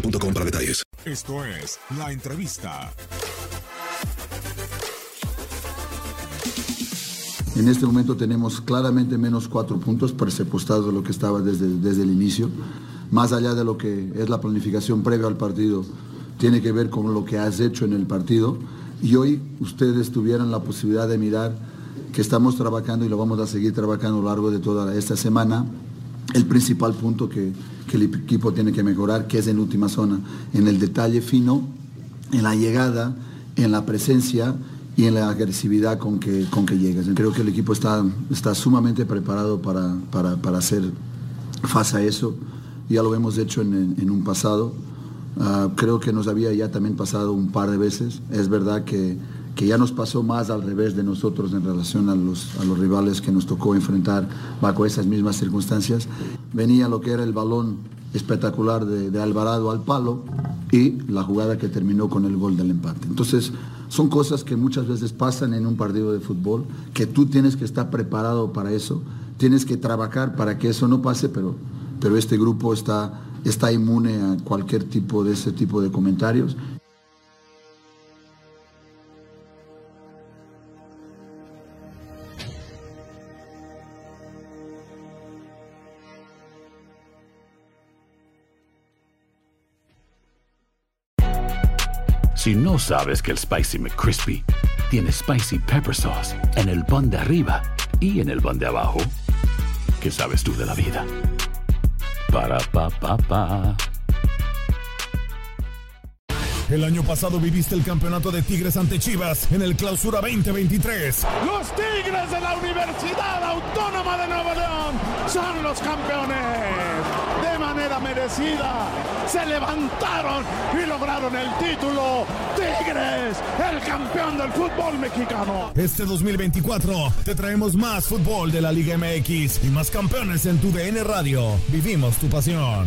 boostmobile.com para detalles. Esto es La Entrevista. En este momento tenemos claramente menos cuatro puntos presupuestados de lo que estaba desde, desde el inicio. Más allá de lo que es la planificación previa al partido, tiene que ver con lo que has hecho en el partido. Y hoy ustedes tuvieran la posibilidad de mirar que estamos trabajando y lo vamos a seguir trabajando a lo largo de toda esta semana. El principal punto que, que el equipo tiene que mejorar, que es en última zona, en el detalle fino, en la llegada, en la presencia y en la agresividad con que, con que llegas. Creo que el equipo está, está sumamente preparado para, para, para hacer face a eso. Ya lo hemos hecho en, en un pasado. Uh, creo que nos había ya también pasado un par de veces. Es verdad que, que ya nos pasó más al revés de nosotros en relación a los, a los rivales que nos tocó enfrentar bajo esas mismas circunstancias. Venía lo que era el balón espectacular de, Alvarado al palo y la jugada que terminó con el gol del empate. Entonces, son cosas que muchas veces pasan en un partido de fútbol, que tú tienes que estar preparado para eso, tienes que trabajar para que eso no pase, pero, pero este grupo está, está inmune a cualquier tipo de ese tipo de comentarios. Si no sabes que el Spicy McCrispy tiene Spicy Pepper Sauce en el pan de arriba y en el pan de abajo, ¿qué sabes tú de la vida? Para, pa, pa, pa. El año pasado viviste el campeonato de Tigres ante Chivas en el Clausura 2023. Los Tigres de la Universidad Autónoma de Nuevo León son los campeones. De merecida, se levantaron y lograron el título. Tigres, el campeón del fútbol mexicano. Este 2024 te traemos más fútbol de la Liga MX y más campeones en tu DN Radio. Vivimos tu pasión.